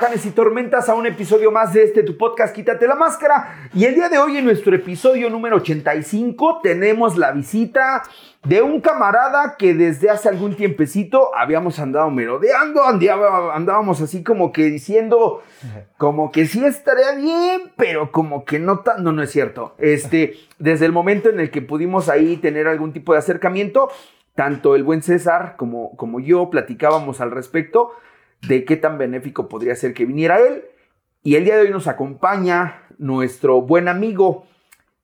y tormentas a un episodio más de este tu podcast Quítate la máscara. Y el día de hoy en nuestro episodio número 85 tenemos la visita de un camarada que desde hace algún tiempecito habíamos andado merodeando, andábamos así como que diciendo como que sí estaría bien, pero como que no tan, no, no es cierto. Este, desde el momento en el que pudimos ahí tener algún tipo de acercamiento, tanto el buen César como, como yo platicábamos al respecto de qué tan benéfico podría ser que viniera él. Y el día de hoy nos acompaña nuestro buen amigo.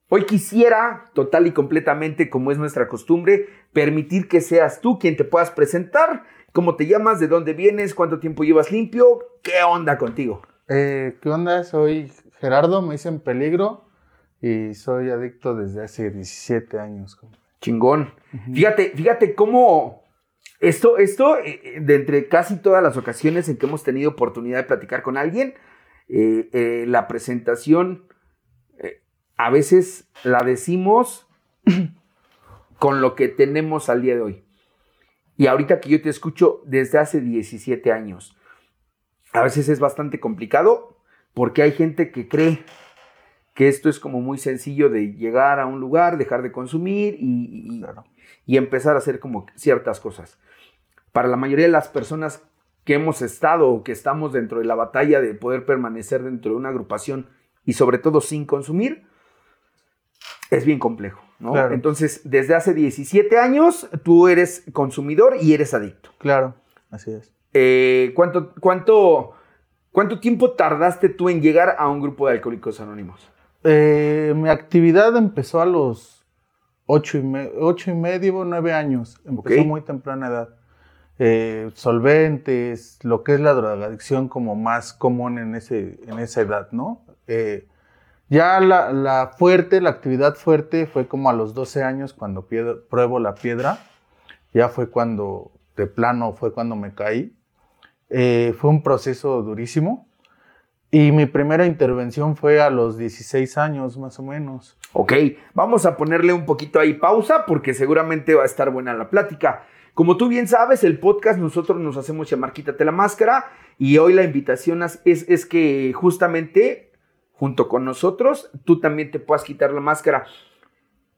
Hoy quisiera, total y completamente, como es nuestra costumbre, permitir que seas tú quien te puedas presentar. ¿Cómo te llamas? ¿De dónde vienes? ¿Cuánto tiempo llevas limpio? ¿Qué onda contigo? Eh, ¿Qué onda? Soy Gerardo, me dicen peligro y soy adicto desde hace 17 años. Chingón. Fíjate, fíjate cómo esto, esto, eh, eh, de entre casi todas las ocasiones en que hemos tenido oportunidad de platicar con alguien, eh, la presentación a veces la decimos con lo que tenemos al día de hoy. Y ahorita que yo te escucho desde hace 17 años, a veces es bastante complicado porque hay gente que cree que esto es como muy sencillo de llegar a un lugar, dejar de consumir y, y empezar a hacer como ciertas cosas. Para la mayoría de las personas que hemos estado o que estamos dentro de la batalla de poder permanecer dentro de una agrupación y sobre todo sin consumir, es bien complejo. ¿no? Entonces, desde hace 17 años tú eres consumidor y eres adicto. Claro, así es. Eh, ¿cuánto, cuánto, ¿Cuánto tiempo tardaste tú en llegar a un grupo de alcohólicos anónimos? Eh, mi actividad empezó a los ocho y, ocho y medio, nueve años. Empezó muy temprana edad. Eh, solventes, lo que es la drogadicción como más común en, ese, en esa edad, ¿no? Eh, ya la, la, fuerte, la actividad fuerte fue como a los 12 años cuando pruebo la piedra. Ya fue cuando, de plano, fue cuando me caí. Eh, fue un proceso durísimo. Y mi primera intervención fue a los 16 años, más o menos. Ok, vamos a ponerle un poquito ahí pausa porque seguramente va a estar buena la plática. Como tú bien sabes, el podcast nosotros nos hacemos llamar Quítate la máscara y hoy la invitación es, es que justamente junto con nosotros tú también te puedas quitar la máscara.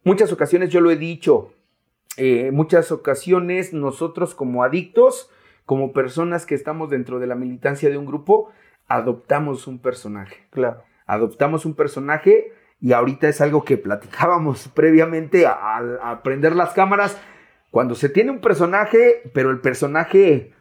Muchas ocasiones yo lo he dicho, eh, muchas ocasiones nosotros como adictos, como personas que estamos dentro de la militancia de un grupo, adoptamos un personaje. Claro. Adoptamos un personaje y ahorita es algo que platicábamos previamente al aprender las cámaras. Cuando se tiene un personaje, pero el personaje,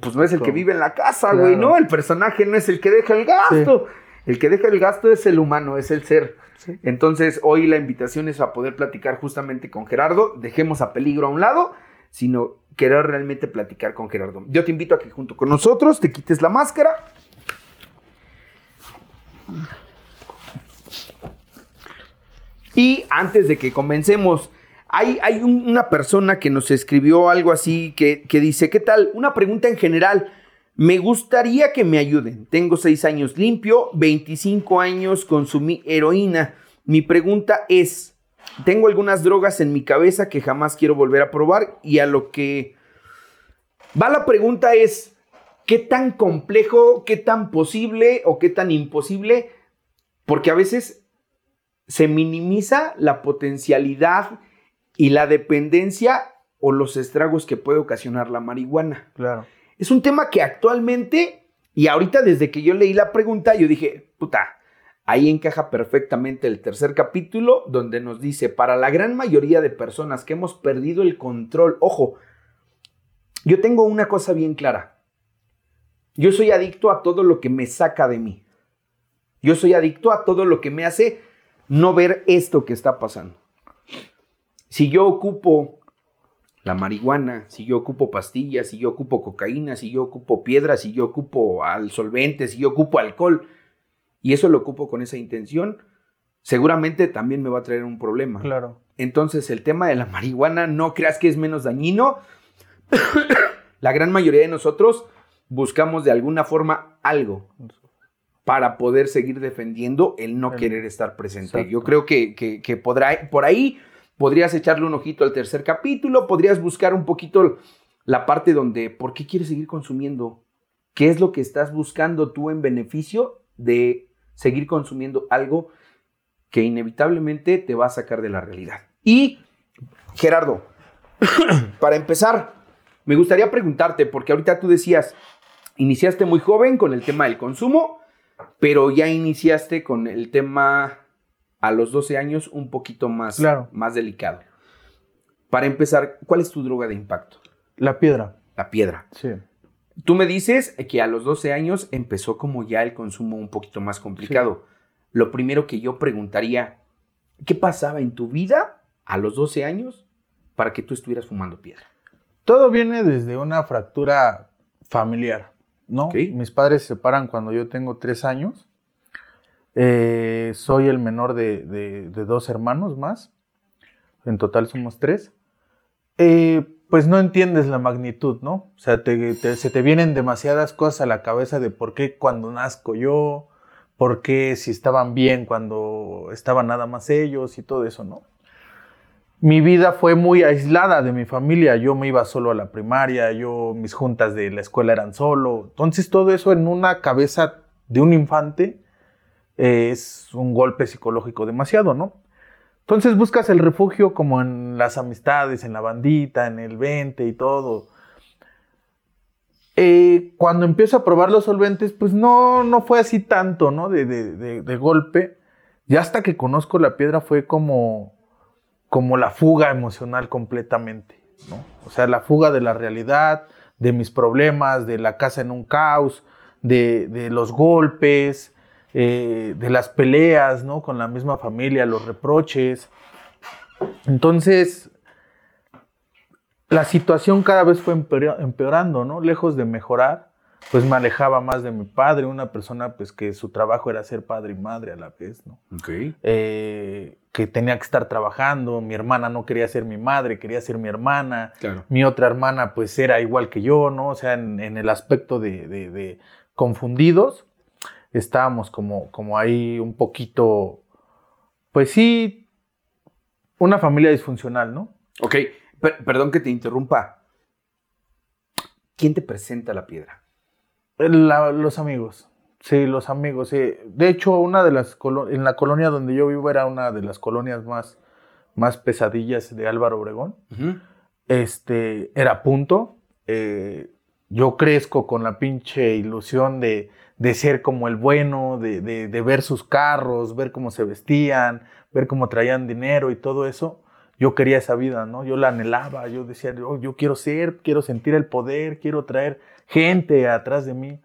pues no es el que vive en la casa, güey, ¿no? El personaje no es el que deja el gasto. El que deja el gasto es el humano, es el ser. Entonces, hoy la invitación es a poder platicar justamente con Gerardo. Dejemos a peligro a un lado, sino querer realmente platicar con Gerardo. Yo te invito a que junto con nosotros te quites la máscara y antes de que comencemos, hay, hay una persona que nos escribió algo así que, que dice, ¿qué tal? Una pregunta en general. Me gustaría que me ayuden. Tengo 6 años limpio, 25 años consumí heroína. Mi pregunta es, tengo algunas drogas en mi cabeza que jamás quiero volver a probar y a lo que va la pregunta es, qué tan complejo, qué tan posible o qué tan imposible, porque a veces se minimiza la potencialidad y la dependencia o los estragos que puede ocasionar la marihuana. Claro. Es un tema que actualmente, y ahorita desde que yo leí la pregunta, yo dije, puta, ahí encaja perfectamente el tercer capítulo donde nos dice, para la gran mayoría de personas que hemos perdido el control, ojo, yo tengo una cosa bien clara, yo soy adicto a todo lo que me saca de mí. Yo soy adicto a todo lo que me hace no ver esto que está pasando. Si yo ocupo la marihuana, si yo ocupo pastillas, si yo ocupo cocaína, si yo ocupo piedras, si yo ocupo al solvente, si yo ocupo alcohol, y eso lo ocupo con esa intención, seguramente también me va a traer un problema. Claro. Entonces, el tema de la marihuana, no creas que es menos dañino. la gran mayoría de nosotros buscamos de alguna forma algo para poder seguir defendiendo el no querer estar presente. Yo creo que, que, podrá, por ahí podrías echarle un ojito al tercer capítulo, podrías buscar un poquito la parte donde, ¿por qué quieres seguir consumiendo? ¿Qué es lo que estás buscando tú en beneficio de seguir consumiendo algo que inevitablemente te va a sacar de la realidad? Y, Gerardo, para empezar, me gustaría preguntarte, porque ahorita tú decías, iniciaste muy joven con el tema del consumo, pero ya iniciaste con el tema a los 12 años un poquito más, más delicado. Para empezar, ¿cuál es tu droga de impacto? La piedra. La piedra. Sí. Tú me dices que a los 12 años empezó como ya el consumo un poquito más complicado. Lo primero que yo preguntaría, ¿qué pasaba en tu vida a los 12 años para que tú estuvieras fumando piedra? Todo viene desde una fractura familiar, ¿no? Mis padres se separan cuando yo tengo 3 años. Eh, soy el menor de, dos hermanos más. En total somos tres. Eh, pues no entiendes la magnitud, ¿no? O sea, se te vienen demasiadas cosas a la cabeza de por qué cuando nazco yo, por qué si estaban bien cuando estaban nada más ellos y todo eso, ¿no? Mi vida fue muy aislada de mi familia, yo me iba solo a la primaria, yo mis juntas de la escuela eran solo, entonces todo eso en una cabeza de un infante es un golpe psicológico demasiado, ¿no? Entonces buscas el refugio como en las amistades, en la bandita, en el 20 y todo. Eh, cuando empiezo a probar los solventes, pues no, no fue así tanto, ¿no? De, de, golpe. Y hasta que conozco la piedra fue como, como la fuga emocional completamente, ¿no? O sea, la fuga de la realidad, de mis problemas, de la casa en un caos, de, de los golpes, eh, de las peleas, ¿no? Con la misma familia, los reproches. Entonces, la situación cada vez fue empeorando, ¿no? Lejos de mejorar, pues me alejaba más de mi padre, una persona pues que su trabajo era ser padre y madre a la vez, ¿no? Eh, que tenía que estar trabajando, mi hermana no quería ser mi madre, quería ser mi hermana, mi otra hermana pues era igual que yo, ¿no? O sea, en, el aspecto de confundidos, estábamos como, como ahí un poquito, pues sí, una familia disfuncional, ¿no? Ok, perdón que te interrumpa. ¿Quién te presenta la piedra? Los amigos. Sí, los amigos. De hecho, una de las en la colonia donde yo vivo era una de las colonias más, más pesadillas de Álvaro Obregón. Este era punto. Eh, yo crezco con la pinche ilusión de, de ser como el bueno, de, de, ver sus carros, ver cómo se vestían, ver cómo traían dinero y todo eso. Yo quería esa vida, ¿no? Yo la anhelaba, yo decía, yo quiero ser, quiero sentir el poder, quiero traer gente atrás de mí.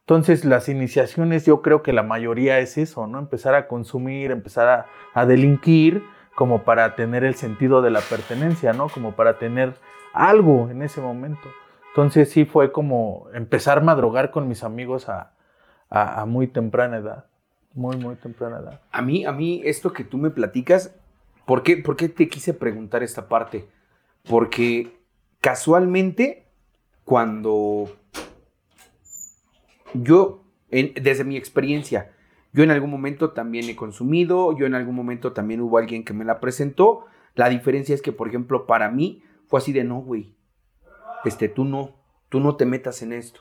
Entonces las iniciaciones yo creo que la mayoría es eso, ¿no? Empezar a consumir, empezar a, a delinquir como para tener el sentido de la pertenencia, ¿no? Como para tener algo en ese momento. Entonces sí fue como empezar a madrugar con mis amigos a, a, muy temprana edad. Muy, muy temprana edad. A mí, a mí, esto que tú me platicas, ¿por qué, por qué te quise preguntar esta parte? Porque casualmente, cuando yo, desde mi experiencia, yo en algún momento también he consumido, yo en algún momento también hubo alguien que me la presentó. La diferencia es que, por ejemplo, para mí fue así de no, güey. Este, tú no, tú no te metas en esto.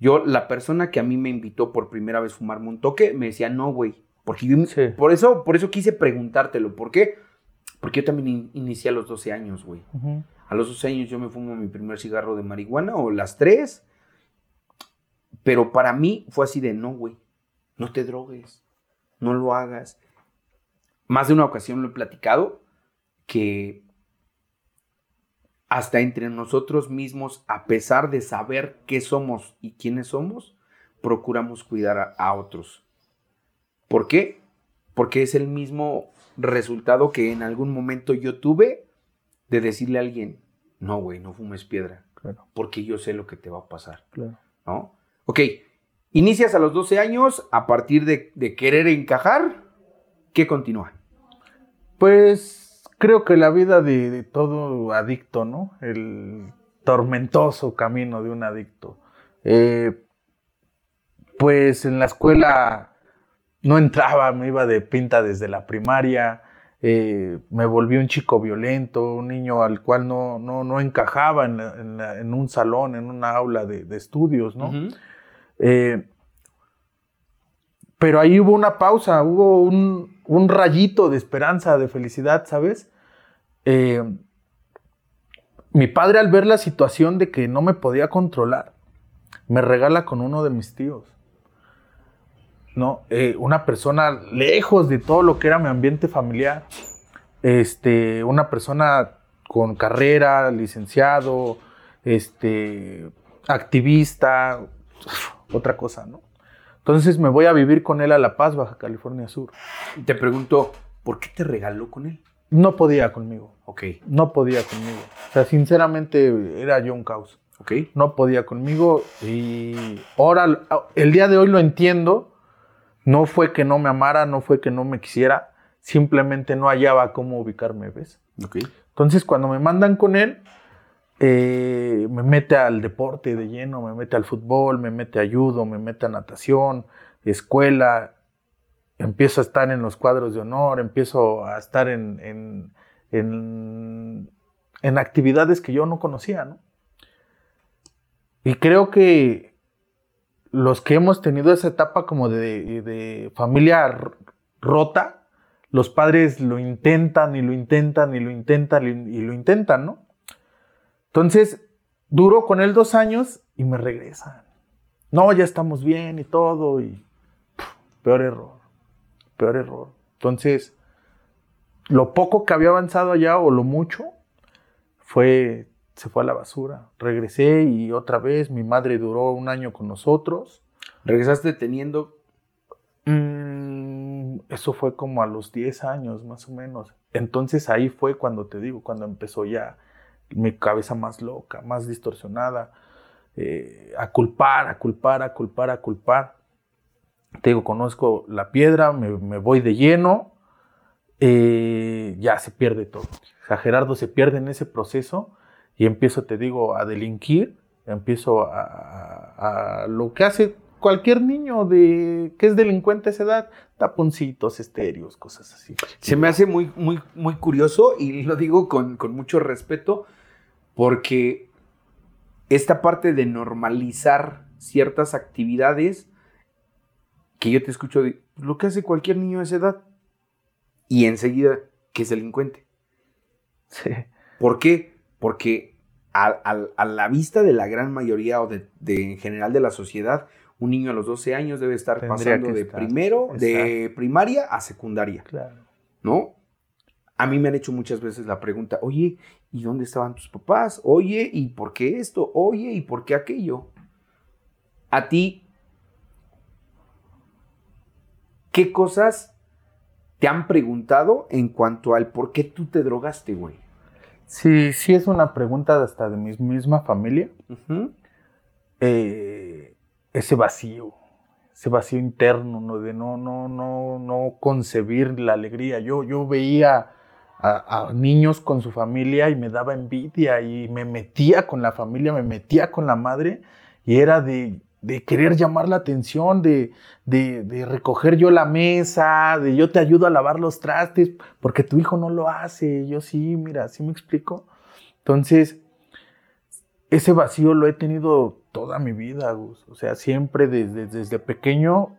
Yo, la persona que a mí me invitó por primera vez a fumarme un toque, me decía, no, güey. Porque yo, por, eso, por eso quise preguntártelo. ¿Por qué? Porque yo también inicié a los 12 años, güey. A los 12 años yo me fumo mi primer cigarro de marihuana o las tres. Pero para mí fue así de, no, güey. No te drogues. No lo hagas. Más de una ocasión lo he platicado que hasta entre nosotros mismos, a pesar de saber qué somos y quiénes somos, procuramos cuidar a, otros. ¿Por qué? Porque es el mismo resultado que en algún momento yo tuve de decirle a alguien, no, güey, no fumes piedra, claro. porque yo sé lo que te va a pasar. Claro. ¿No? Ok, inicias a los 12 años, a partir de, de querer encajar, ¿qué continúa? Pues creo que la vida de, todo adicto, ¿no? El tormentoso camino de un adicto. Eh, pues en la escuela no entraba, me iba de pinta desde la primaria. eh, me volví un chico violento, un niño al cual no, no, encajaba en, un salón, en una aula de, estudios, ¿no? Eh, pero ahí hubo una pausa, hubo un, rayito de esperanza, de felicidad, ¿sabes? Eh, mi padre al ver la situación de que no me podía controlar, me regala con uno de mis tíos. ¿No? Eh, una persona lejos de todo lo que era mi ambiente familiar. Este, una persona con carrera, licenciado, este, activista, otra cosa, ¿no? Entonces me voy a vivir con él a La Paz, Baja California Sur. Te pregunto, ¿por qué te regaló con él? No podía conmigo. Ok. No podía conmigo. O sea, sinceramente era yo un caos. Ok. No podía conmigo y ahora, el día de hoy lo entiendo. No fue que no me amara, no fue que no me quisiera, simplemente no hallaba cómo ubicarme, ¿ves? Entonces cuando me mandan con él, eh, me mete al deporte de lleno, me mete al fútbol, me mete a judo, me mete a natación, escuela, empiezo a estar en los cuadros de honor, empiezo a estar en, en, actividades que yo no conocía, ¿no? Y creo que los que hemos tenido esa etapa como de, familia rota, los padres lo intentan y lo intentan y lo intentan y lo intentan, ¿no? Entonces, duró con él dos años y me regresan. No, ya estamos bien y todo. Y peor error, peor error. Entonces, lo poco que había avanzado allá o lo mucho fue, se fue a la basura. Regresé y otra vez mi madre duró un año con nosotros. ¿Regresaste teniendo? Mm, eso fue como a los 10 años más o menos. Entonces ahí fue cuando te digo, cuando empezó ya mi cabeza más loca, más distorsionada, eh, a culpar, a culpar, a culpar, a culpar. Te digo, conozco la piedra, me, voy de lleno, eh, ya se pierde todo. O sea, Gerardo se pierde en ese proceso y empiezo, te digo, a delinquir, empiezo a, a lo que hace cualquier niño de que es delincuente a esa edad, taponcitos, estéreos, cosas así. Se me hace muy, muy, muy curioso y lo digo con, con mucho respeto porque esta parte de normalizar ciertas actividades que yo te escucho de lo que hace cualquier niño de esa edad y enseguida que es delincuente. Sí. ¿Por qué? Porque a, la vista de la gran mayoría o de, en general de la sociedad, un niño a los 12 años debe estar pasando de primero, de primaria a secundaria. Claro. ¿No? A mí me han hecho muchas veces la pregunta, oye, ¿y dónde estaban tus papás? Oye, ¿y por qué esto? Oye, ¿y por qué aquello? A ti, ¿qué cosas te han preguntado en cuanto al por qué tú te drogaste, güey? Sí, sí es una pregunta hasta de mi misma familia. Eh, ese vacío, ese vacío interno, ¿no? De no, no, no, no concebir la alegría. Yo, yo veía a, niños con su familia y me daba envidia y me metía con la familia, me metía con la madre y era de, querer llamar la atención, de, de, recoger yo la mesa, de yo te ayudo a lavar los trastes, porque tu hijo no lo hace, yo sí, mira, ¿sí me explico? Entonces, ese vacío lo he tenido toda mi vida, Gus. O sea, siempre desde, desde pequeño,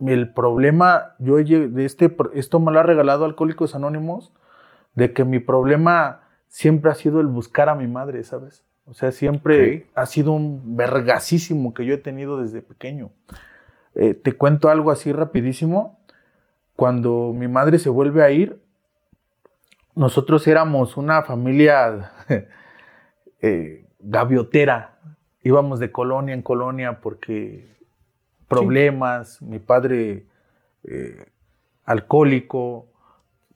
el problema, yo de este, esto me lo ha regalado Alcohólicos Anónimos, de que mi problema siempre ha sido el buscar a mi madre, ¿sabes? O sea, siempre ha sido un vergasísimo que yo he tenido desde pequeño. Eh, te cuento algo así rapidísimo. Cuando mi madre se vuelve a ir, nosotros éramos una familia eh, gaviotera. Íbamos de colonia en colonia porque problemas, mi padre eh, alcohólico,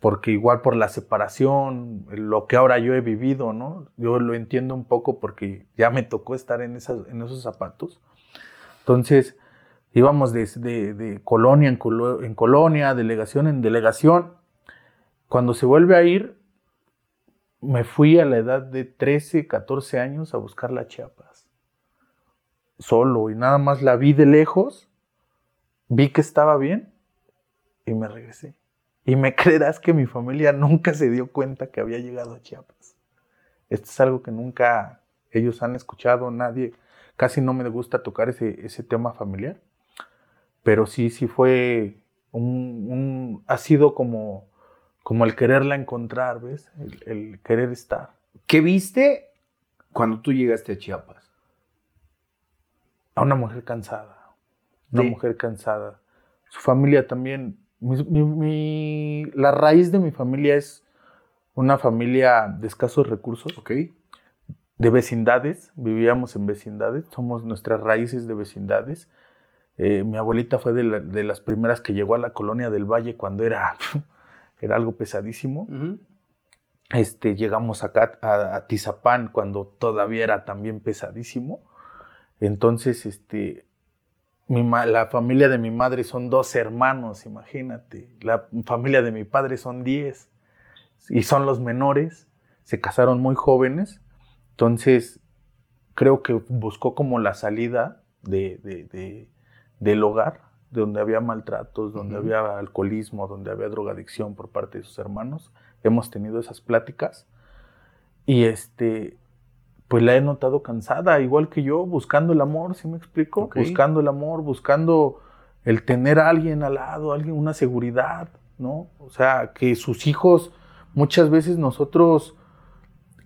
porque igual por la separación, lo que ahora yo he vivido, ¿no? Yo lo entiendo un poco porque ya me tocó estar en, esas, en esos zapatos. Entonces, íbamos de, colonia en, en, colonia, delegación en delegación. Cuando se vuelve a ir, me fui a la edad de 13, 14 años a buscar la Chiapas. Solo y nada más la vi de lejos, vi que estaba bien y me regresé Y me creerás que mi familia nunca se dio cuenta que había llegado a Chiapas. Esto es algo que nunca ellos han escuchado, nadie, casi no me gusta tocar ese, ese tema familiar, pero sí, sí fue un, ha sido como, como el quererla encontrar, ¿ves? El, querer estar. ¿Qué viste cuando tú llegaste a Chiapas? A una mujer cansada, una mujer cansada. Su familia también, la raíz de mi familia es una familia de escasos recursos. Ok de vecindades, vivíamos en vecindades, somos nuestras raíces de vecindades. Eh, mi abuelita fue de, las primeras que llegó a la colonia del Valle cuando era, era algo pesadísimo. este, llegamos acá a, Tizapán cuando todavía era también pesadísimo. Entonces, este, mi la familia de mi madre son dos hermanos, imagínate. La familia de mi padre son diez y son los menores. Se casaron muy jóvenes entonces, creo que buscó como la salida de, del hogar, donde había maltratos, donde había alcoholismo, donde había drogadicción por parte de sus hermanos. Hemos tenido esas pláticas. Y este, pues la he notado cansada, igual que yo, buscando el amor, ¿sí me explico? Buscando el amor, buscando el tener a alguien al lado, alguien, una seguridad, ¿no? O sea, que sus hijos, muchas veces nosotros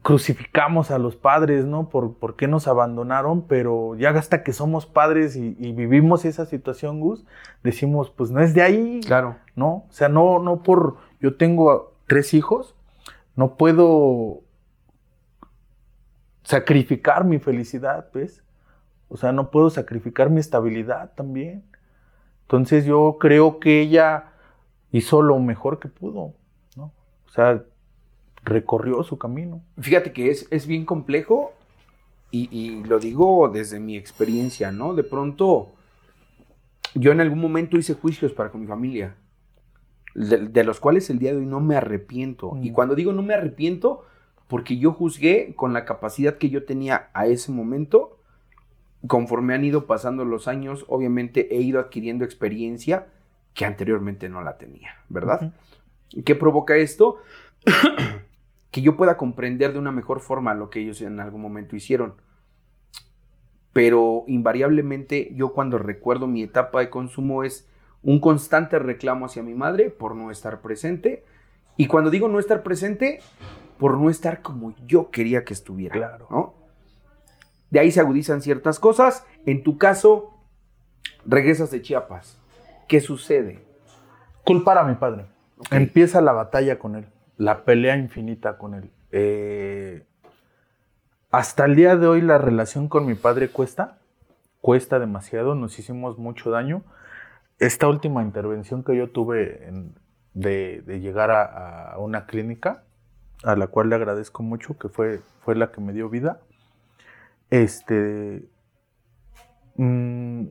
crucificamos a los padres, ¿no? Por, por qué nos abandonaron, pero ya hasta que somos padres y, vivimos esa situación, Gus, decimos, pues no es de ahí. Claro. ¿No? O sea, no, no por. Yo tengo tres hijos, no puedo sacrificar mi felicidad, ¿ves? O sea, no puedo sacrificar mi estabilidad también. Entonces yo creo que ella hizo lo mejor que pudo, ¿no? O sea, recorrió su camino. Fíjate que es, es bien complejo y, lo digo desde mi experiencia, ¿no? De pronto, yo en algún momento hice juicios para con mi familia, de, los cuales el día de hoy no me arrepiento. Y mm. cuando digo no me arrepiento, porque yo juzgué con la capacidad que yo tenía a ese momento, conforme han ido pasando los años, obviamente he ido adquiriendo experiencia que anteriormente no la tenía, ¿verdad? ¿Qué provoca esto? que yo pueda comprender de una mejor forma lo que ellos en algún momento hicieron. Pero invariablemente yo cuando recuerdo mi etapa de consumo es un constante reclamo hacia mi madre por no estar presente. Y cuando digo no estar presente, por no estar como yo quería que estuviera. Claro. ¿no? De ahí se agudizan ciertas cosas. En tu caso, regresas de Chiapas. ¿Qué sucede? Culpar a mi padre. Empieza la batalla con él la pelea infinita con él. Eh, hasta el día de hoy la relación con mi padre cuesta, cuesta demasiado, nos hicimos mucho daño. Esta última intervención que yo tuve de, llegar a, una clínica, a la cual le agradezco mucho, que fue, fue la que me dio vida, este, mm,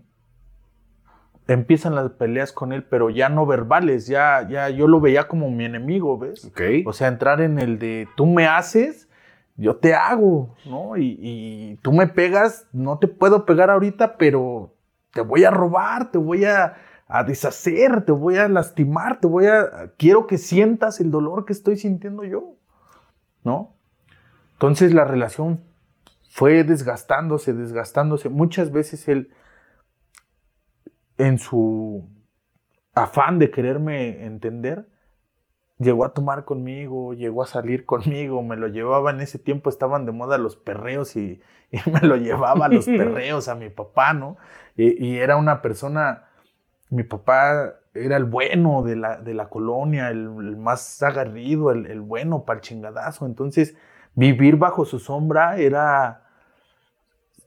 empiezan las peleas con él, pero ya no verbales, ya, ya yo lo veía como mi enemigo, ¿ves? O sea, entrar en el de tú me haces, yo te hago, ¿no? Y, tú me pegas, no te puedo pegar ahorita, pero te voy a robar, te voy a, a deshacer, te voy a lastimar, te voy a... Quiero que sientas el dolor que estoy sintiendo yo, ¿no? Entonces la relación fue desgastándose, desgastándose. Muchas veces él en su afán de quererme entender, llegó a tomar conmigo, llegó a salir conmigo, me lo llevaba en ese tiempo, estaban de moda los perreos y, me lo llevaba a los perreos a mi papá, ¿no? Y, era una persona, mi papá era el bueno de la, de la colonia, el, más agarrido, el, el bueno para el chingadazo, entonces vivir bajo su sombra era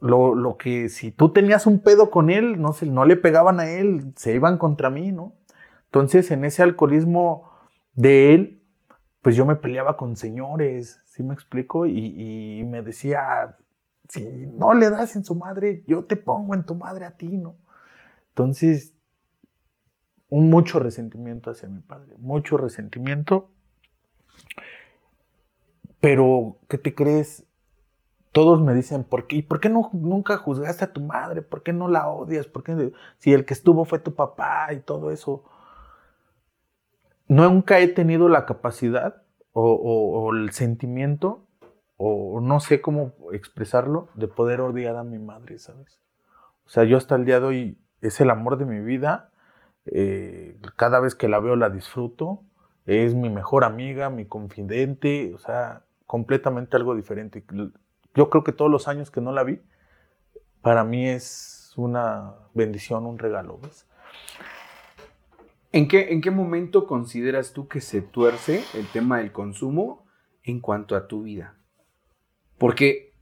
lo, que si tú tenías un pedo con él, no, se, no le pegaban a él, se iban contra mí, ¿no? Entonces, en ese alcoholismo de él, pues yo me peleaba con señores, ¿sí me explico? Y, me decía, si no le das en su madre, yo te pongo en tu madre a ti, ¿no? Entonces, un mucho resentimiento hacia mi padre, mucho resentimiento. Pero, ¿qué te crees? todos me dicen, ¿por qué? ¿Por qué no, nunca juzgaste a tu madre? ¿Por qué no la odias? ¿Por qué si el que estuvo fue tu papá y todo eso? nunca he tenido la capacidad o, el sentimiento, o no sé cómo expresarlo, de poder odiar a mi madre, ¿sabes? O sea, yo hasta el día de hoy es el amor de mi vida. Eh, cada vez que la veo la disfruto. Es mi mejor amiga, mi confidente, o sea, completamente algo diferente. Yo creo que todos los años que no la vi, para mí es una bendición, un regalo. ¿ves? ¿En qué, ¿En qué momento consideras tú que se tuerce el tema del consumo en cuanto a tu vida? Porque,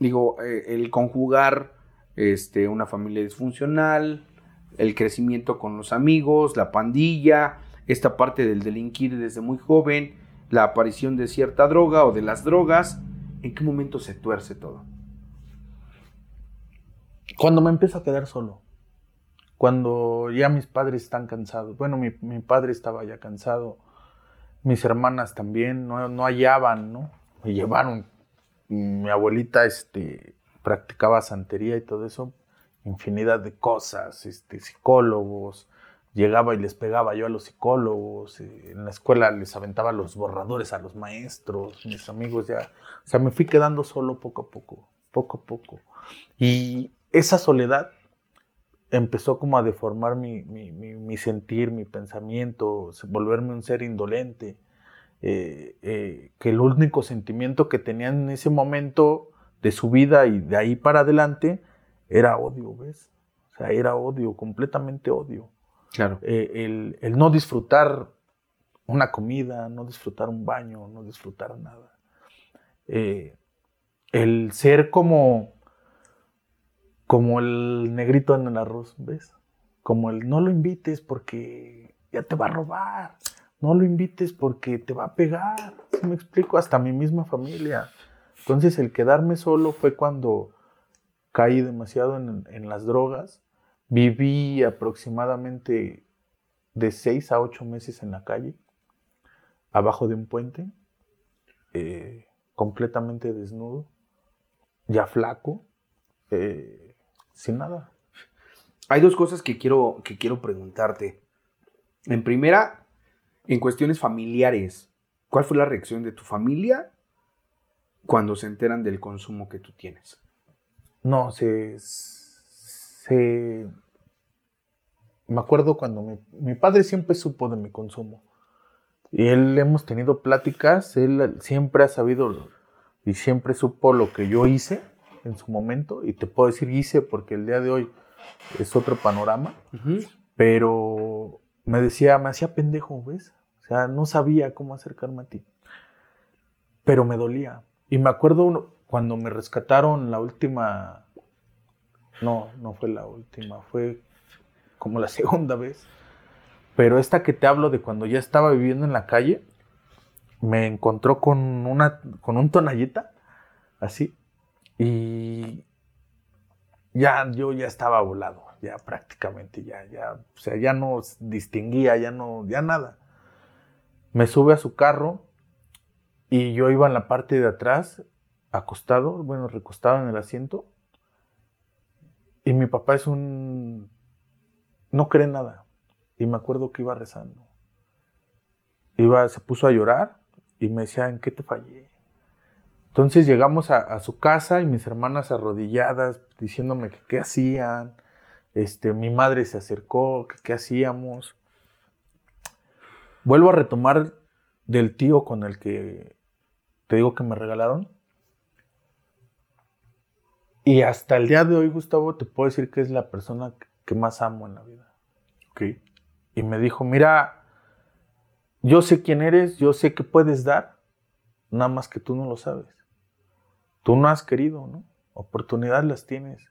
digo, eh, el conjugar este, una familia disfuncional, el crecimiento con los amigos, la pandilla, esta parte del delinquir desde muy joven, la aparición de cierta droga o de las drogas, ¿en qué momento se tuerce todo? Cuando me empiezo a quedar solo cuando ya mis padres están cansados. Bueno, mi, padre estaba ya cansado, mis hermanas también, no, hallaban, ¿no? Me llevaron, mi abuelita este, practicaba santería y todo eso, infinidad de cosas, este, psicólogos, llegaba y les pegaba yo a los psicólogos, eh, en la escuela les aventaba los borradores a los maestros, mis amigos ya, o sea, me fui quedando solo poco a poco, poco a poco. Y esa soledad empezó como a deformar mi, sentir, mi pensamiento, volverme un ser indolente, eh, eh, que el único sentimiento que tenía en ese momento de su vida y de ahí para adelante era odio, ¿ves? O sea, era odio, completamente odio. Claro. Eh, el, no disfrutar una comida, no disfrutar un baño, no disfrutar nada. el ser como como el negrito en el arroz, ¿ves? Como el no lo invites porque ya te va a robar. No lo invites porque te va a pegar. ¿Sí me explico? Hasta mi misma familia. Entonces el quedarme solo fue cuando caí demasiado en, las drogas. Viví aproximadamente de seis a ocho meses en la calle, abajo de un puente, eh, completamente desnudo, ya flaco. Eh, sin nada. Hay dos cosas que quiero, que quiero preguntarte. En primera, en cuestiones familiares, ¿cuál fue la reacción de tu familia cuando se enteran del consumo que tú tienes? No, se... se me acuerdo cuando mi, mi, padre siempre supo de mi consumo. Y él hemos tenido pláticas, él siempre ha sabido y siempre supo lo que yo hice en su momento y te puedo decir hice porque el día de hoy es otro panorama, pero me decía, me hacía pendejo, ¿ves? O sea, no sabía cómo acercarme a ti, pero me dolía. Y me acuerdo cuando me rescataron la última, no, no fue la última, fue como la segunda vez, pero esta que te hablo de cuando ya estaba viviendo en la calle, me encontró con una, con un tonallita, así, y ya yo ya estaba volado, ya prácticamente, ya, ya, o sea, ya no distinguía, ya no, ya nada. Me sube a su carro y yo iba en la parte de atrás, acostado, bueno, recostado en el asiento. Y mi papá es un... no cree nada. Y me acuerdo que iba rezando. Iba, se puso a llorar y me decía, ¿en qué te fallé? Entonces llegamos a, su casa y mis hermanas arrodilladas diciéndome que qué hacían. Este, mi madre se acercó, que qué hacíamos. Vuelvo a retomar del tío con el que te digo que me regalaron. Y hasta el día de hoy, Gustavo, te puedo decir que es la persona que más amo en la vida. Okay. Y me dijo, mira, yo sé quién eres, yo sé que puedes dar, nada más que tú no lo sabes. Tú no has querido, ¿no? Oportunidades las tienes.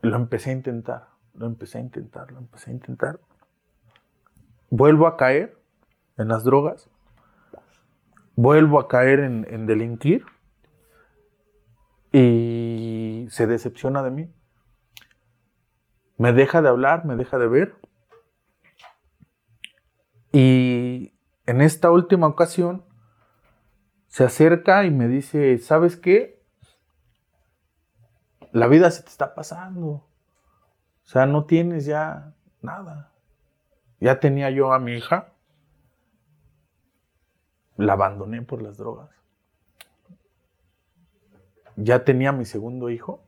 Lo empecé a intentar, lo empecé a intentar, lo empecé a intentar. Vuelvo a caer en las drogas. Vuelvo a caer en, en delinquir. Y se decepciona de mí. Me deja de hablar, me deja de ver. Y en esta última ocasión se acerca y me dice, ¿sabes qué? La vida se te está pasando. O sea, no tienes ya nada. Ya tenía yo a mi hija, la abandoné por las drogas. Ya tenía mi segundo hijo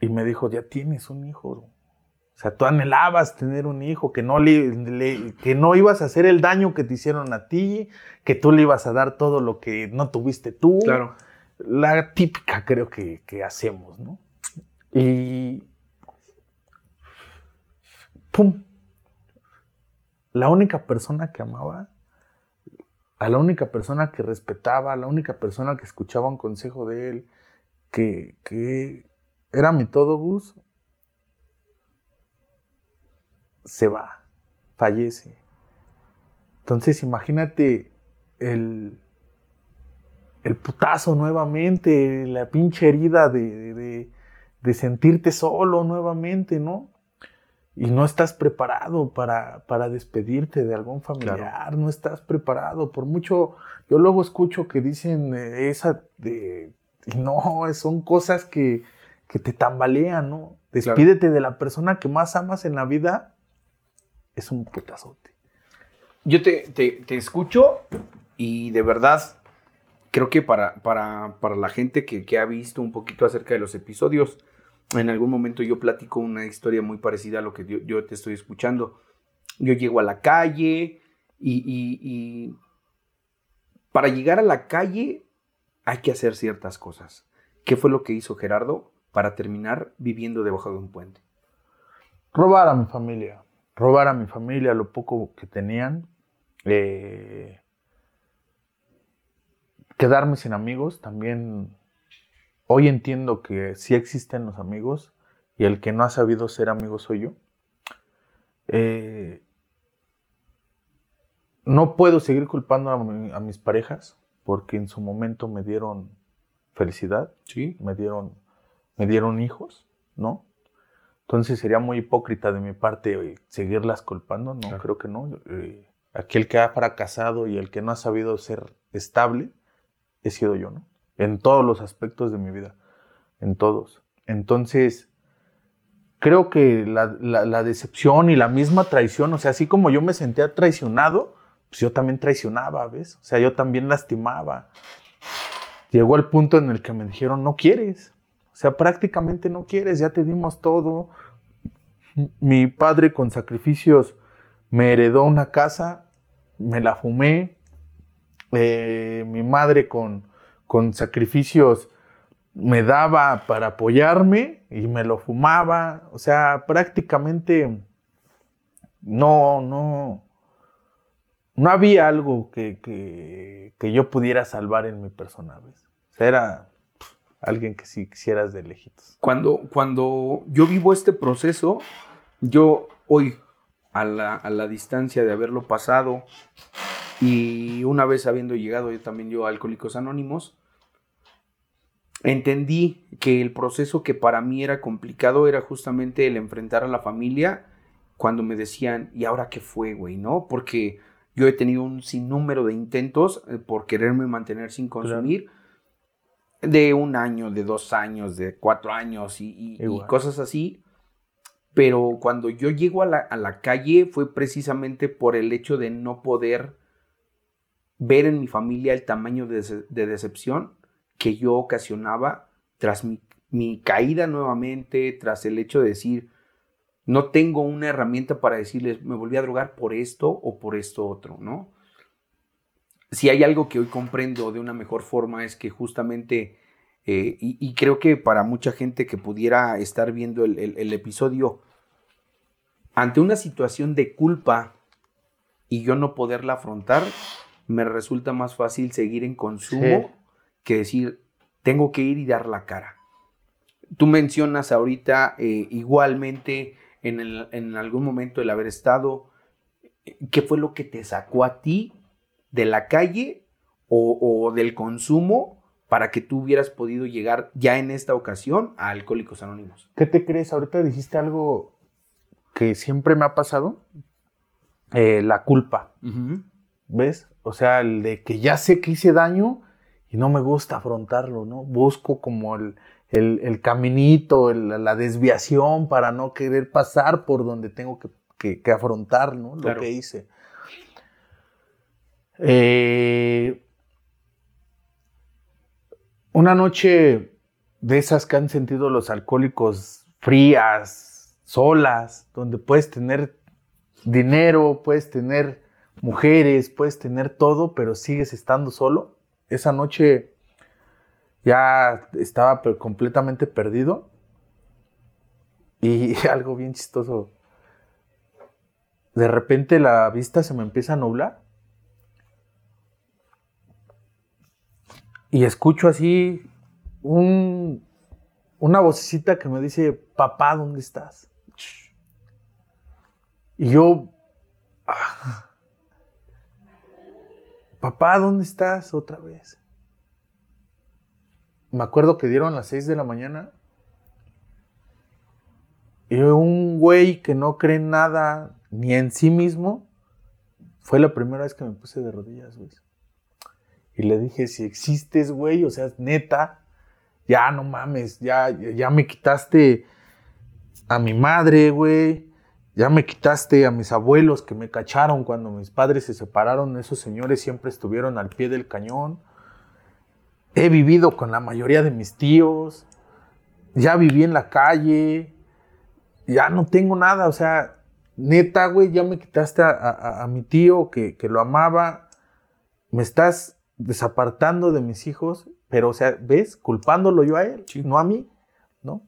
y me dijo, ya tienes un hijo. O sea, tú anhelabas tener un hijo, que no, le, que no ibas a hacer el daño que te hicieron a ti, que tú le ibas a dar todo lo que no tuviste tú. Claro. La típica creo que, que hacemos, ¿no? Y... ¡Pum! La única persona que amaba, a la única persona que respetaba, a la única persona que escuchaba un consejo de él, que, que era mi todo bus, se va, fallece. Entonces imagínate el, el putazo nuevamente, la pinche herida de, de, sentirte solo nuevamente, ¿no? Y no estás preparado para, para despedirte de algún familiar, no estás preparado. Por mucho, yo luego escucho que dicen eh, esa de, no, son cosas que, que te tambalean, ¿no? Despídete de la persona que más amas en la vida, es un putazote. Yo te, te, escucho y de verdad creo que para, para, la gente que, ha visto un poquito acerca de los episodios, en algún momento yo platico una historia muy parecida a lo que yo, te estoy escuchando. Yo llego a la calle y, para llegar a la calle hay que hacer ciertas cosas. ¿Qué fue lo que hizo Gerardo? para terminar viviendo debajo de un puente? Robar a mi familia, robar a mi familia lo poco que tenían, eh, quedarme sin amigos, también hoy entiendo que sí existen los amigos y el que no ha sabido ser amigo soy yo. Eh, no puedo seguir culpando a, mis parejas porque en su momento me dieron felicidad, ¿Sí? me dieron me dieron hijos, ¿no? Entonces sería muy hipócrita de mi parte seguirlas culpando, no, creo que no. Eh, aquel que ha fracasado y el que no ha sabido ser estable, he sido yo, ¿no? En todos los aspectos de mi vida, en todos. Entonces, creo que la, decepción y la misma traición, o sea, así como yo me sentía traicionado, pues yo también traicionaba, ¿ves? O sea, yo también lastimaba. Llegó el punto en el que me dijeron, no quieres, o sea, prácticamente no quieres, ya te dimos todo. Mi padre con sacrificios me heredó una casa, me la fumé. Eh, mi madre con, con sacrificios me daba para apoyarme y me lo fumaba. O sea, prácticamente no, no, no había algo que, que, yo pudiera salvar en mi persona. Era alguien que sí quisieras de lejitos. Cuando, cuando yo vivo este proceso, yo hoy, a la, a la distancia de haberlo pasado, y una vez habiendo llegado yo también yo a Alcohólicos Anónimos, entendí que el proceso que para mí era complicado era justamente el enfrentar a la familia cuando me decían, ¿y ahora qué fue, güey? ¿No? Porque yo he tenido un sinnúmero de intentos eh, por quererme mantener sin consumir de un año, de dos años, de cuatro años y, cosas así. Pero cuando yo llego a la, calle fue precisamente por el hecho de no poder ver en mi familia el tamaño de, decepción que yo ocasionaba tras mi, caída nuevamente, tras el hecho de decir, no tengo una herramienta para decirles, me volví a drogar por esto o por esto otro, ¿no? si hay algo que hoy comprendo de una mejor forma es que justamente, eh, y, creo que para mucha gente que pudiera estar viendo el, episodio, ante una situación de culpa y yo no poderla afrontar, me resulta más fácil seguir en consumo que decir, tengo que ir y dar la cara. Tú mencionas ahorita eh, igualmente en, en algún momento el haber estado, ¿qué fue lo que te sacó a ti de la calle o, del consumo para que tú hubieras podido llegar ya en esta ocasión a Alcohólicos Anónimos. ¿Qué te crees? Ahorita dijiste algo que siempre me ha pasado, eh, la culpa. ¿Ves? O sea, el de que ya sé que hice daño y no me gusta afrontarlo, ¿no? Busco como el, el, caminito, la desviación para no querer pasar por donde tengo que, que, afrontar, ¿no? Lo que hice. Eh, una noche de esas que han sentido los alcohólicos frías, solas, donde puedes tener dinero, puedes tener mujeres, puedes tener todo, pero sigues estando solo. Esa noche ya estaba completamente perdido. Y algo bien chistoso. De repente la vista se me empieza a nublar. Y escucho así un, una vocecita que me dice, papá, ¿dónde estás? Y yo, ah, papá, ¿dónde estás otra vez? Me acuerdo que dieron las 6 de la mañana y un güey que no cree en nada ni en sí mismo, fue la primera vez que me puse de rodillas, güey. Y le dije, si existes, güey, o sea, neta, ya no mames, ya, ya me quitaste a mi madre, güey, ya me quitaste a mis abuelos que me cacharon cuando mis padres se separaron, esos señores siempre estuvieron al pie del cañón. He vivido con la mayoría de mis tíos, ya viví en la calle, ya no tengo nada, o sea, neta, güey, ya me quitaste a, mi tío que, que, lo amaba, me estás desapartando de mis hijos, pero, o sea, ¿ves? Culpándolo yo a él, no a mí, ¿no?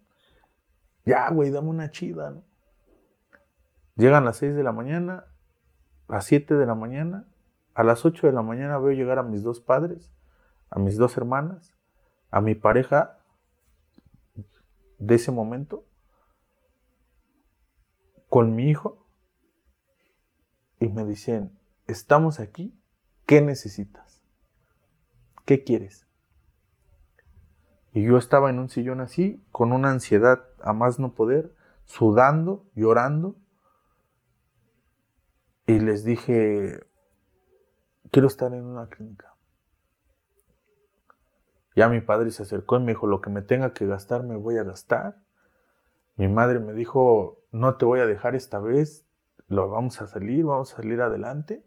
Ya, güey, dame una chida, ¿no? Llegan las 6 de la mañana, a las 7 de la mañana, a las 8 de la mañana veo llegar a mis dos padres, a mis dos hermanas, a mi pareja de ese momento, con mi hijo, y me dicen, estamos aquí, ¿qué necesitas? ¿qué quieres? Y yo estaba en un sillón así, con una ansiedad a más no poder, sudando, llorando. Y les dije, quiero estar en una clínica. Ya mi padre se acercó y me dijo, lo que me tenga que gastar me voy a gastar. Mi madre me dijo, no te voy a dejar esta vez, lo vamos a salir, vamos a salir adelante.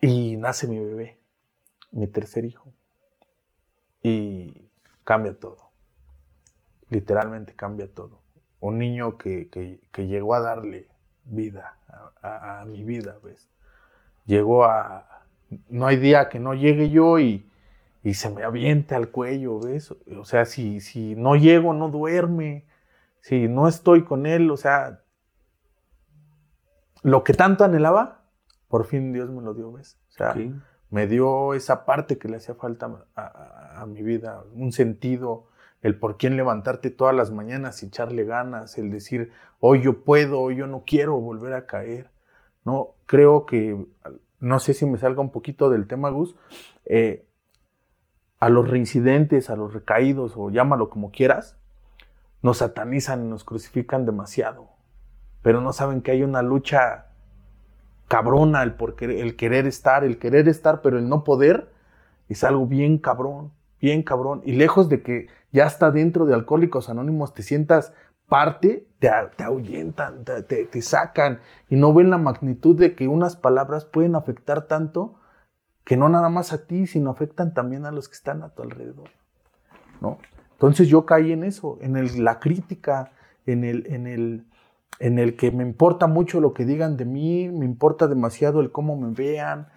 Y nace mi bebé, mi tercer hijo. Y cambia todo. Literalmente cambia todo. Un niño que, llegó a darle vida a, mi vida, ¿ves? Llegó a... No hay día que no llegue yo y, y se me aviente al cuello, ¿ves? O sea, si, si no llego, no duerme. Si no estoy con él, o sea, lo que tanto anhelaba, por fin Dios me lo dio, ¿ves? O sea, me dio esa parte que le hacía falta a, mi vida, un sentido, el por quién levantarte todas las mañanas y echarle ganas, el decir, hoy yo puedo, hoy yo no quiero volver a caer. No, creo que, no sé si me salga un poquito del tema, Gus, eh, a los reincidentes, a los recaídos, o llámalo como quieras, nos satanizan y nos crucifican demasiado, pero no saben que hay una lucha cabrona el, por el querer estar, el querer estar, pero el no poder es algo bien cabrón, bien cabrón. Y lejos de que ya está dentro de Alcohólicos Anónimos te sientas parte, te, te ahuyentan, te, te, sacan y no ven la magnitud de que unas palabras pueden afectar tanto que no nada más a ti, sino afectan también a los que están a tu alrededor. ¿no? Entonces yo caí en eso, en el, la crítica, en el, en el, en el que me importa mucho lo que digan de mí, me importa demasiado el cómo me vean,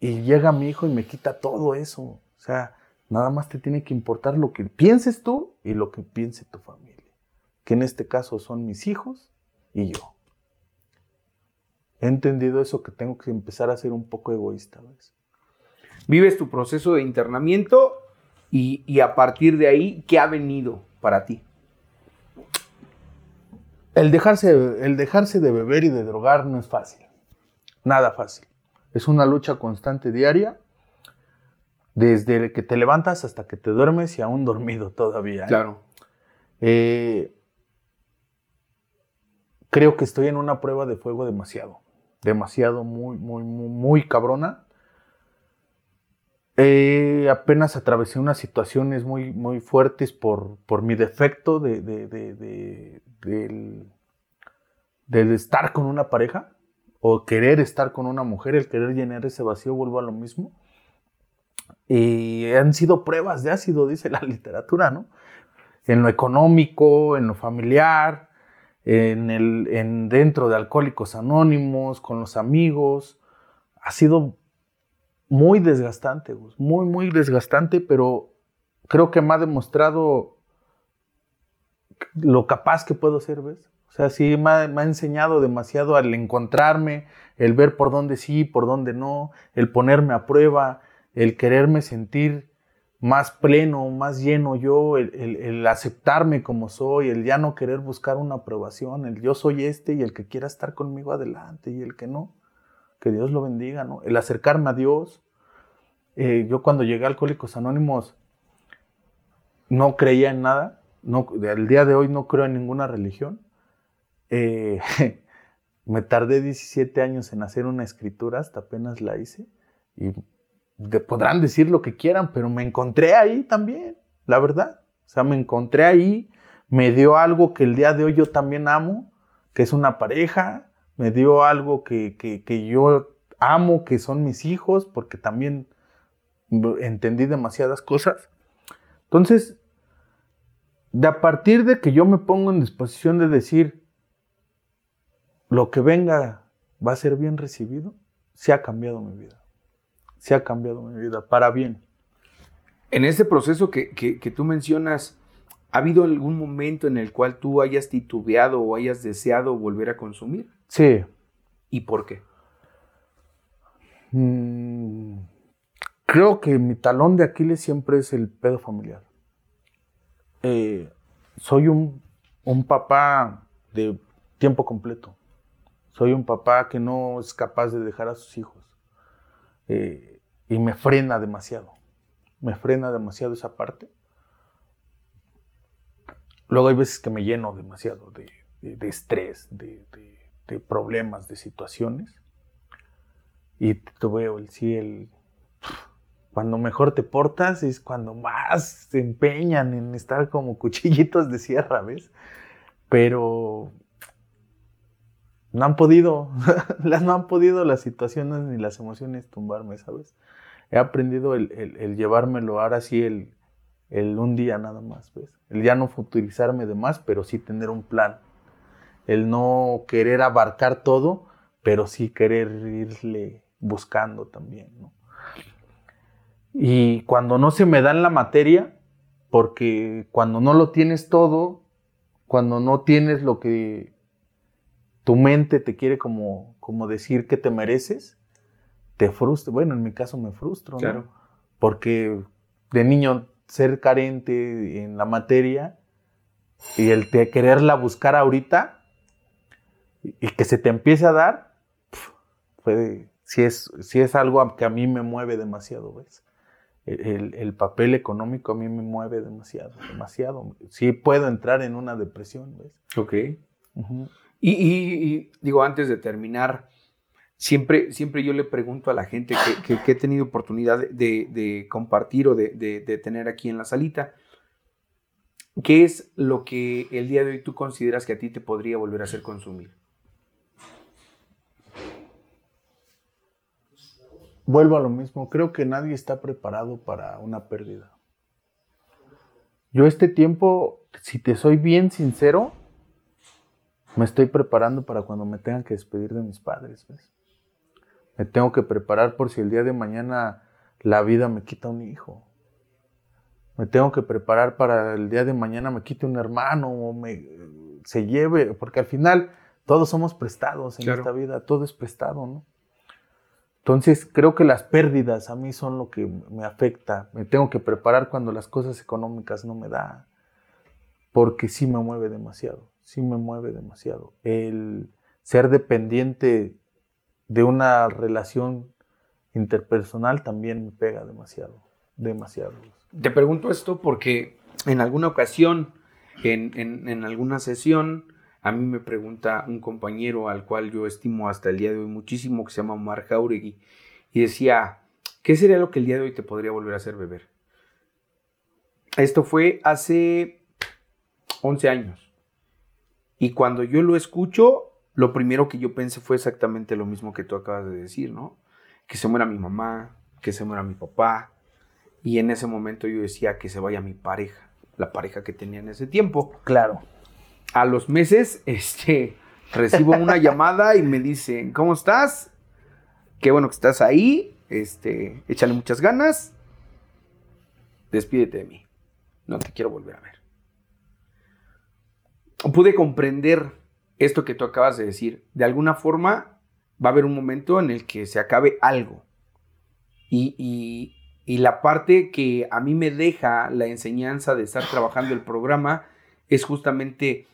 y llega mi hijo y me quita todo eso. O sea, nada más te tiene que importar lo que pienses tú y lo que piense tu familia, que en este caso son mis hijos y yo. He entendido eso que tengo que empezar a ser un poco egoísta. ¿ves? Vives tu proceso de internamiento y, y a partir de ahí, ¿qué ha venido para ti? El dejarse, el dejarse de beber y de drogar no es fácil. Nada fácil. Es una lucha constante diaria. Desde que te levantas hasta que te duermes y aún dormido todavía. ¿eh? Claro. Eh, creo que estoy en una prueba de fuego demasiado. Demasiado, muy, muy, muy, muy cabrona. Eh, apenas atravesé unas situaciones muy, muy fuertes por, por mi defecto de, de, de, del, del estar con una pareja o querer estar con una mujer, el querer llenar ese vacío, vuelvo a lo mismo. Y han sido pruebas de ácido, dice la literatura, ¿no? En lo económico, en lo familiar, en el, en dentro de Alcohólicos Anónimos, con los amigos. Ha sido muy desgastante, muy, muy desgastante, pero creo que me ha demostrado lo capaz que puedo ser, ¿ves? O sea, sí me ha, enseñado demasiado al encontrarme, el ver por dónde sí, por dónde no, el ponerme a prueba, el quererme sentir más pleno, más lleno yo, el, aceptarme como soy, el ya no querer buscar una aprobación, el yo soy este y el que quiera estar conmigo adelante y el que no, que Dios lo bendiga, ¿no? El acercarme a Dios. Eh, yo cuando llegué a Alcohólicos Anónimos no creía en nada, no, al día de hoy no creo en ninguna religión, eh, me tardé 17 años en hacer una escritura, hasta apenas la hice. Y podrán decir lo que quieran, pero me encontré ahí también, la verdad. O sea, me encontré ahí, me dio algo que el día de hoy yo también amo, que es una pareja, me dio algo que, que yo amo, que son mis hijos, porque también entendí demasiadas cosas. Entonces, de a partir de que yo me pongo en disposición de decir, lo que venga va a ser bien recibido, se ha cambiado mi vida. Se ha cambiado mi vida para bien. En ese proceso que, tú mencionas, ¿ha habido algún momento en el cual tú hayas titubeado o hayas deseado volver a consumir? Sí. ¿Y por qué? Mm, creo que mi talón de Aquiles siempre es el pedo familiar. Eh, soy un, un papá de tiempo completo. Soy un papá que no es capaz de dejar a sus hijos. Eh, y me frena demasiado. Me frena demasiado esa parte. Luego hay veces que me lleno demasiado de, estrés, de, problemas, de situaciones. Y te veo el sí, cuando mejor te portas es cuando más se empeñan en estar como cuchillitos de sierra, ¿ves? Pero no han podido, no han podido las situaciones ni las emociones tumbarme, ¿sabes? He aprendido el, llevármelo ahora sí el, el, un día nada más, ¿ves? El ya no futurizarme de más, pero sí tener un plan. El no querer abarcar todo, pero sí querer irle buscando también, ¿no? Y cuando no se me da en la materia, porque cuando no lo tienes todo, cuando no tienes lo que tu mente te quiere como, como decir que te mereces, te frustra. Bueno, en mi caso me frustro, ¿no? Porque de niño ser carente en la materia y el de quererla buscar ahorita y que se te empiece a dar, puede, si, es, si es algo que a mí me mueve demasiado, ¿ves? El, papel económico a mí me mueve demasiado, demasiado. Sí puedo entrar en una depresión, ¿ves? Ok. Y, digo, antes de terminar, siempre, siempre yo le pregunto a la gente que, he tenido oportunidad de, compartir o de, tener aquí en la salita, ¿qué es lo que el día de hoy tú consideras que a ti te podría volver a hacer consumir? Vuelvo a lo mismo, creo que nadie está preparado para una pérdida. Yo este tiempo, si te soy bien sincero, me estoy preparando para cuando me tengan que despedir de mis padres. ¿ves? Me tengo que preparar por si el día de mañana la vida me quita un hijo. Me tengo que preparar para el día de mañana me quite un hermano o me se lleve, porque al final todos somos prestados en esta vida, todo es prestado, ¿no? Entonces creo que las pérdidas a mí son lo que me afecta. Me tengo que preparar cuando las cosas económicas no me dan, porque sí me mueve demasiado sí me mueve demasiado. El ser dependiente de una relación interpersonal también me pega demasiado, demasiado. Te pregunto esto porque en alguna ocasión, en, alguna sesión, a mí me pregunta un compañero al cual yo estimo hasta el día de hoy muchísimo, que se llama Omar Jauregui, y decía, ¿qué sería lo que el día de hoy te podría volver a hacer beber? Esto fue hace 11 años. Y cuando yo lo escucho, lo primero que yo pensé fue exactamente lo mismo que tú acabas de decir, ¿no? Que se muera mi mamá, que se muera mi papá. Y en ese momento yo decía que se vaya mi pareja, la pareja que tenía en ese tiempo. Claro. A los meses, este, recibo una llamada y me dicen, ¿cómo estás? Qué bueno que estás ahí, este, échale muchas ganas, despídete de mí, no te quiero volver a ver. Pude comprender esto que tú acabas de decir. De alguna forma va a haber un momento en el que se acabe algo. Y, y la parte que a mí me deja la enseñanza de estar trabajando el programa es justamente,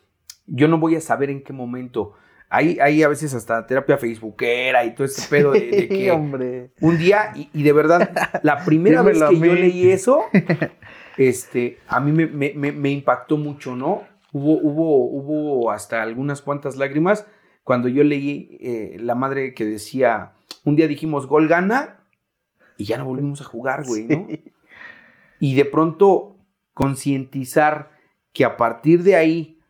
yo no voy a saber en qué momento. Hay, hay a veces hasta terapia facebookera y todo este pedo de, que hombre. un día, y, de verdad, la primera vez que yo leí eso, este, a mí me, me, me, impactó mucho, ¿no? Hubo, hubo, hubo hasta algunas cuantas lágrimas cuando yo leí eh, la madre que decía, un día dijimos gol gana y ya no volvimos a jugar, güey, ¿no? Y de pronto concientizar que a partir de ahí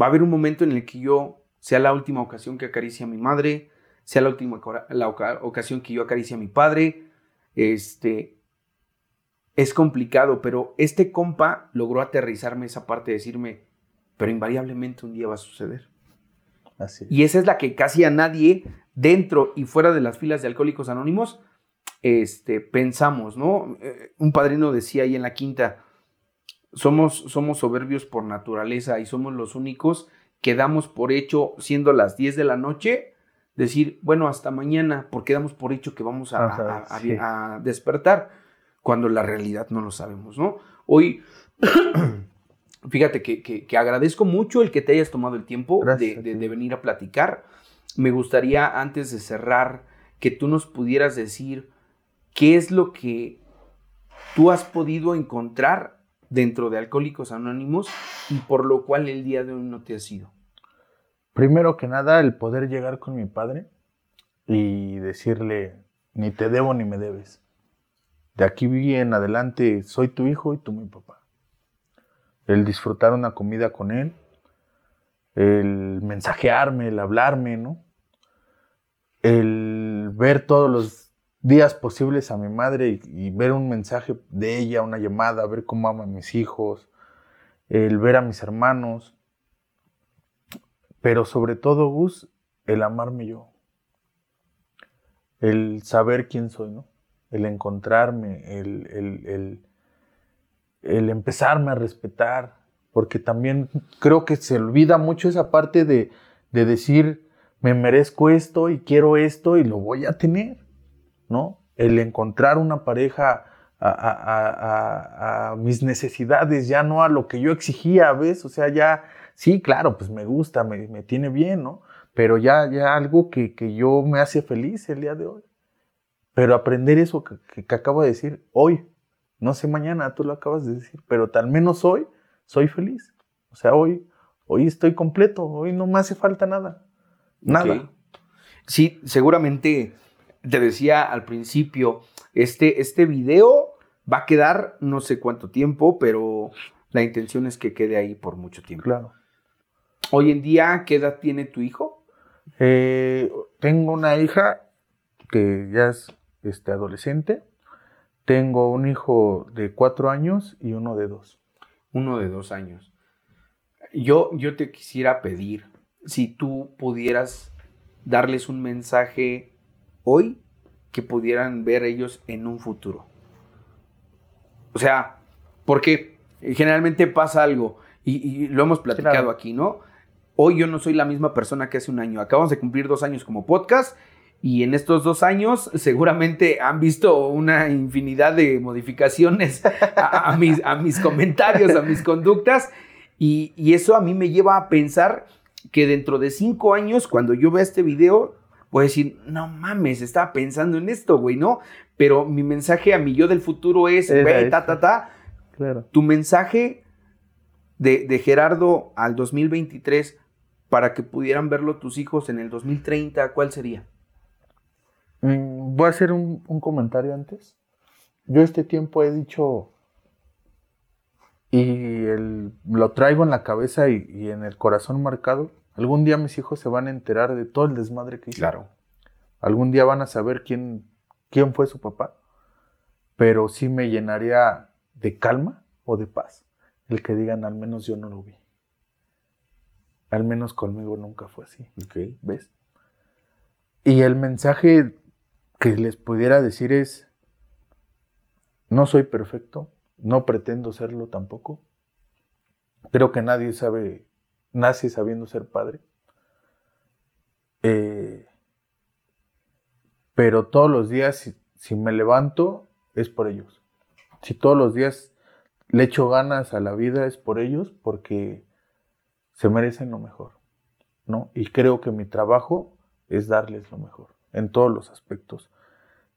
va a haber un momento en el que yo sea la última ocasión que acaricie a mi madre, sea la última la ocasión que yo acaricie a mi padre, este, es complicado, pero este compa logró aterrizarme esa parte de decirme, pero invariablemente un día va a suceder. Así Y esa es la que casi a nadie, dentro y fuera de las filas de Alcohólicos Anónimos, este, pensamos, ¿no? Eh, un padrino decía ahí en la quinta, somos, somos soberbios por naturaleza y somos los únicos que damos por hecho, siendo las 10 de la noche, decir, bueno, hasta mañana, porque damos por hecho que vamos a, a, despertar, cuando la realidad no lo sabemos, ¿no? Hoy, fíjate que, agradezco mucho el que te hayas tomado el tiempo de, de venir a platicar. Me gustaría, antes de cerrar, que tú nos pudieras decir ¿Qué es lo que tú has podido encontrar dentro de Alcohólicos Anónimos y por lo cual el día de hoy no te ha sido? Primero que nada, el poder llegar con mi padre y decirle, ni te debo ni me debes. De aquí en adelante soy tu hijo y tú mi papá. El disfrutar una comida con él, el mensajearme, el hablarme, ¿no? El ver todos los días posibles a mi madre y, ver un mensaje de ella, una llamada, ver cómo ama a mis hijos, el ver a mis hermanos, pero sobre todo, Gus, el amarme yo, el saber quién soy, ¿no? El encontrarme, el, el, el empezarme a respetar, porque también creo que se olvida mucho esa parte de, de decir, me merezco esto y quiero esto y lo voy a tener. ¿no? El encontrar una pareja a, mis necesidades, ya no a lo que yo exigía, ¿ves? O sea, ya, sí, claro, pues me gusta, me, tiene bien, ¿no? Pero ya, ya algo que, yo me hace feliz el día de hoy. Pero aprender eso que, que, acabo de decir hoy, no sé mañana, tú lo acabas de decir, pero al menos hoy soy feliz. O sea, hoy, hoy estoy completo, hoy no me hace falta nada. Nada. Sí, seguramente te decía al principio, este, este video va a quedar no sé cuánto tiempo, pero la intención es que quede ahí por mucho tiempo. Claro. Hoy en día, ¿qué edad tiene tu hijo? Eh, tengo una hija que ya es este, adolescente. Tengo un hijo de cuatro años y uno de dos. Uno de dos años. Yo, yo te quisiera pedir si tú pudieras darles un mensaje hoy que pudieran ver ellos en un futuro. O sea, porque generalmente pasa algo, y, lo hemos platicado aquí, ¿no? Hoy yo no soy la misma persona que hace un año. Acabamos de cumplir dos años como podcast y en estos dos años seguramente han visto una infinidad de modificaciones a, mis, a mis, comentarios, a mis conductas y, y, eso a mí me lleva a pensar que dentro de cinco años, cuando yo vea este video, Puedo decir, no mames, estaba pensando en esto, güey, ¿no? Pero mi mensaje a mi yo del futuro es, güey, ta, ta, ta. Claro. Tu mensaje de, de, Gerardo al 2023 para que pudieran verlo tus hijos en el 2030, ¿cuál sería? Mm, voy a hacer un, comentario antes. Yo este tiempo he dicho y lo traigo en la cabeza y, en el corazón marcado. Algún día mis hijos se van a enterar de todo el desmadre que hice. Claro. Algún día van a saber quién, quién fue su papá. Pero sí me llenaría de calma o de paz el que digan al menos yo no lo vi. Al menos conmigo nunca fue así. ¿Ves? Y el mensaje que les pudiera decir es, no soy perfecto, no pretendo serlo tampoco. Creo que nadie sabe, nace sabiendo ser padre. Eh, pero todos los días, si, si, me levanto, es por ellos. Si todos los días le echo ganas a la vida, es por ellos, porque se merecen lo mejor. ¿no? Y creo que mi trabajo es darles lo mejor, en todos los aspectos.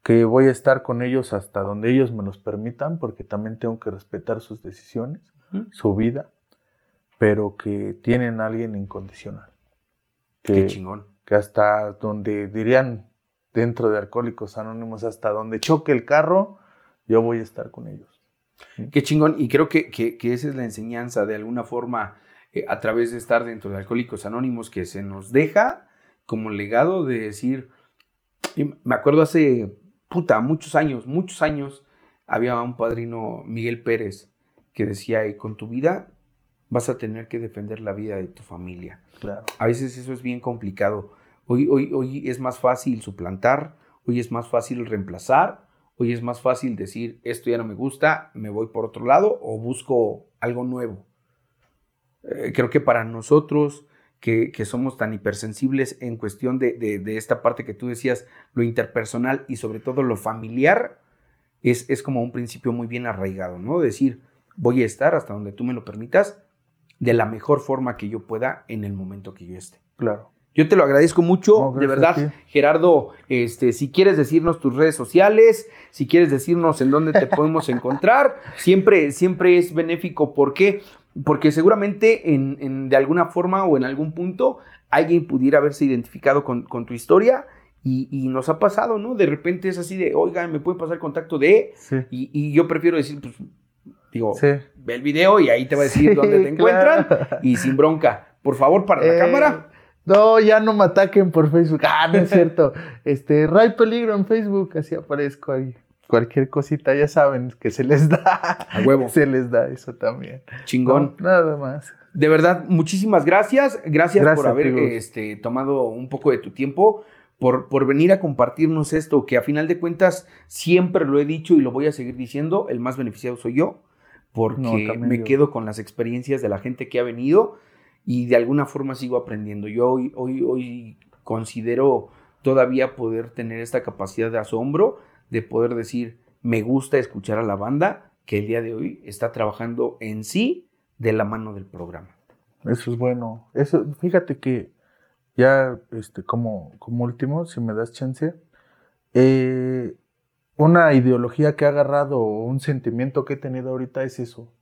Que voy a estar con ellos hasta donde ellos me los permitan, porque también tengo que respetar sus decisiones, su vida, pero que tienen a alguien incondicional. Que, Qué chingón. Que hasta donde dirían dentro de Alcohólicos Anónimos, hasta donde choque el carro, yo voy a estar con ellos. Qué chingón. Y creo que, que, que esa es la enseñanza, de alguna forma, eh, a través de estar dentro de Alcohólicos Anónimos, que se nos deja como legado de decir, me acuerdo hace, puta, muchos años, muchos años, había un padrino, Miguel Pérez, que decía, y con tu vida vas a tener que defender la vida de tu familia. Claro. A veces eso es bien complicado. Hoy, hoy, hoy es más fácil suplantar, hoy es más fácil reemplazar, hoy es más fácil decir, esto ya no me gusta, me voy por otro lado o busco algo nuevo. Eh, creo que para nosotros que, somos tan hipersensibles en cuestión de, esta parte que tú decías, lo interpersonal y sobre todo lo familiar, es, es como un principio muy bien arraigado, ¿no? Decir, voy a estar hasta donde tú me lo permitas, de la mejor forma que yo pueda en el momento que yo esté. Claro. Yo te lo agradezco mucho, de verdad, Gerardo. Este, si quieres decirnos tus redes sociales, si quieres decirnos en dónde te podemos encontrar, siempre, siempre es benéfico. ¿Por qué? Porque seguramente en, de alguna forma o en algún punto alguien pudiera haberse identificado con, tu historia y, nos ha pasado, ¿no? De repente es así de, oiga, me puede pasar contacto de, y, yo prefiero decir, pues, digo, ve el video y ahí te va a decir dónde te encuentran y sin bronca. Por favor, para la eh, cámara. No, ya no me ataquen por Facebook. Ah, no es cierto. Este, Ray Peligro en Facebook, así aparezco ahí cualquier cosita, ya saben que se les da. A huevo. Se les da eso también. Chingón. nada más. De verdad, muchísimas gracias. Gracias, por haber este, tomado un poco de tu tiempo, por, por venir a compartirnos esto, que a final de cuentas siempre lo he dicho y lo voy a seguir diciendo, el más beneficiado soy yo, porque me quedo con las experiencias de la gente que ha venido y de alguna forma sigo aprendiendo. Yo hoy, hoy, hoy considero todavía poder tener esta capacidad de asombro de poder decir, me gusta escuchar a la banda que el día de hoy está trabajando en sí de la mano del programa. Eso es bueno. Eso, fíjate que ya este, como, como último, si me das chance, eh, una ideología que ha agarrado un sentimiento que he tenido ahorita es eso.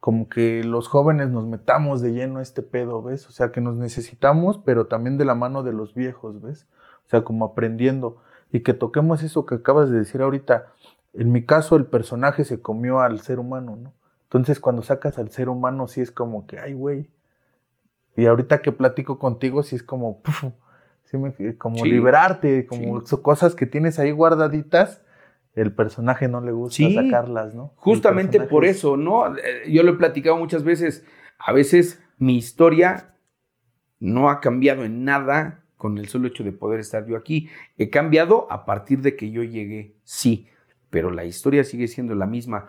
Como que los jóvenes nos metamos de lleno a este pedo, ¿ves? O sea, que nos necesitamos, pero también de la mano de los viejos, ¿ves? O sea, como aprendiendo y que toquemos eso que acabas de decir ahorita. En mi caso, el personaje se comió al ser humano, ¿no? Entonces, cuando sacas al ser humano, sí es como que, ay, güey. Y ahorita que platico contigo, sí es como, como liberarte, como cosas que tienes ahí guardaditas. El personaje no le gusta sacarlas, ¿no? Justamente por eso, ¿no? Eh, yo lo he platicado muchas veces. A veces mi historia no ha cambiado en nada con el solo hecho de poder estar yo aquí. He cambiado a partir de que yo llegué, sí, pero la historia sigue siendo la misma.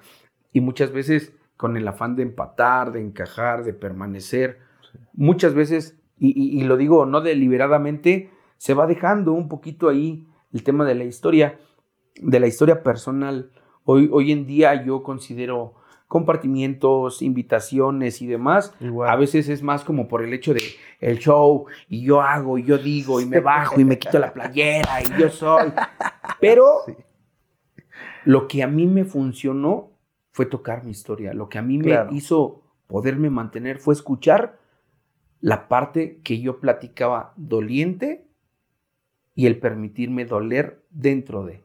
Y muchas veces con el afán de empatar, de encajar, de permanecer, muchas veces, y, lo digo no deliberadamente, se va dejando un poquito ahí el tema de la historia, de la historia personal. Hoy, hoy en día yo considero compartimientos, invitaciones y demás. A veces es más como por el hecho de el show y yo hago y yo digo y me bajo y me quito la playera y yo soy. Pero lo que a mí me funcionó fue tocar mi historia. Lo que a mí me hizo poderme mantener fue escuchar la parte que yo platicaba doliente y el permitirme doler dentro de.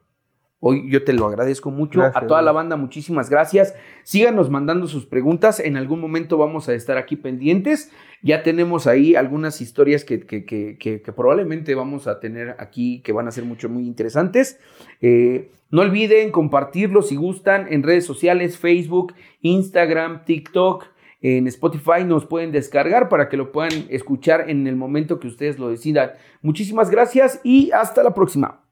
Hoy yo te lo agradezco mucho. a toda la banda, muchísimas gracias. Síganos mandando sus preguntas. En algún momento vamos a estar aquí pendientes. Ya tenemos ahí algunas historias que, que, probablemente vamos a tener aquí que van a ser mucho, muy interesantes. Eh, no olviden compartirlo si gustan en redes sociales, Facebook, Instagram, TikTok. En Spotify nos pueden descargar para que lo puedan escuchar en el momento que ustedes lo decidan. Muchísimas gracias y hasta la próxima.